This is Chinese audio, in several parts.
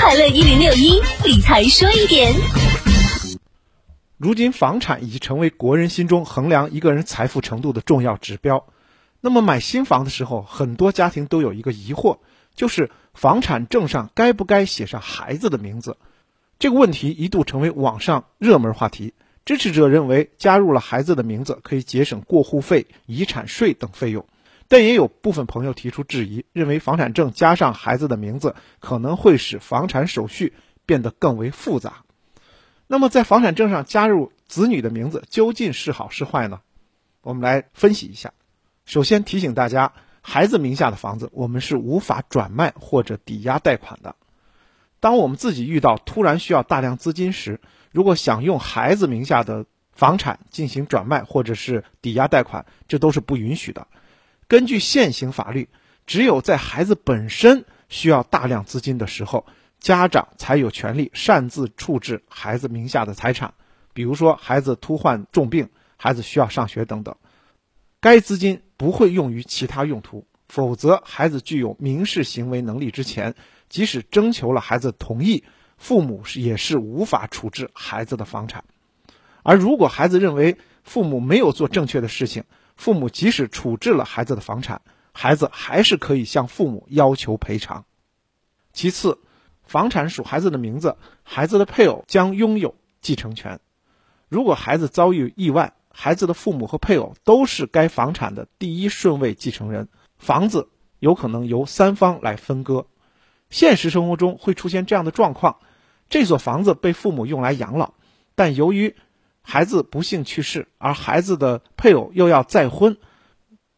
快乐一零六一理财说一点。如今，房产已经成为国人心中衡量一个人财富程度的重要指标。那么，买新房的时候，很多家庭都有一个疑惑，就是房产证上该不该写上孩子的名字？这个问题一度成为网上热门话题。支持者认为，加入了孩子的名字可以节省过户费、遗产税等费用，但也有部分朋友提出质疑，认为房产证加上孩子的名字可能会使房产手续变得更为复杂。那么，在房产证上加入子女的名字究竟是好是坏呢？我们来分析一下。首先提醒大家，孩子名下的房子我们是无法转卖或者抵押贷款的。当我们自己遇到突然需要大量资金时，如果想用孩子名下的房产进行转卖或者是抵押贷款，这都是不允许的。根据现行法律，只有在孩子本身需要大量资金的时候。家长才有权利擅自处置孩子名下的财产，比如说孩子突患重病、孩子需要上学等等。该资金不会用于其他用途，否则孩子具有民事行为能力之前，即使征求了孩子同意，父母是也是无法处置孩子的房产。而如果孩子认为父母没有做正确的事情，父母即使处置了孩子的房产，孩子还是可以向父母要求赔偿。其次。房产属孩子的名字，孩子的配偶将拥有继承权。如果孩子遭遇意外，孩子的父母和配偶都是该房产的第一顺位继承人，房子有可能由三方来分割。现实生活中会出现这样的状况：这所房子被父母用来养老，但由于孩子不幸去世，而孩子的配偶又要再婚，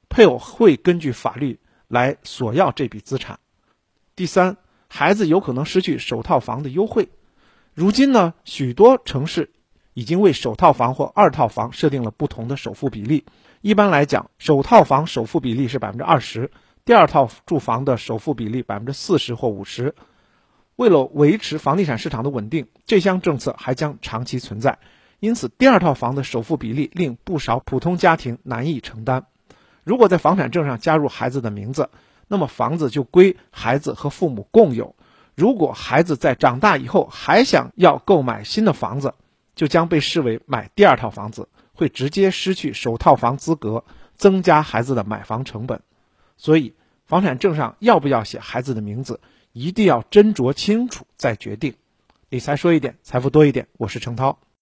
配偶会根据法律来索要这笔资产。第三。孩子有可能失去首套房的优惠。如今呢，许多城市已经为首套房或二套房设定了不同的首付比例。一般来讲，首套房首付比例是百分之二十，第二套住房的首付比例百分之四十或五十。为了维持房地产市场的稳定，这项政策还将长期存在。因此，第二套房的首付比例令不少普通家庭难以承担。如果在房产证上加入孩子的名字，那么房子就归孩子和父母共有。如果孩子在长大以后还想要购买新的房子，就将被视为买第二套房子，会直接失去首套房资格，增加孩子的买房成本。所以，房产证上要不要写孩子的名字，一定要斟酌清楚再决定。理财说一点，财富多一点。我是程涛。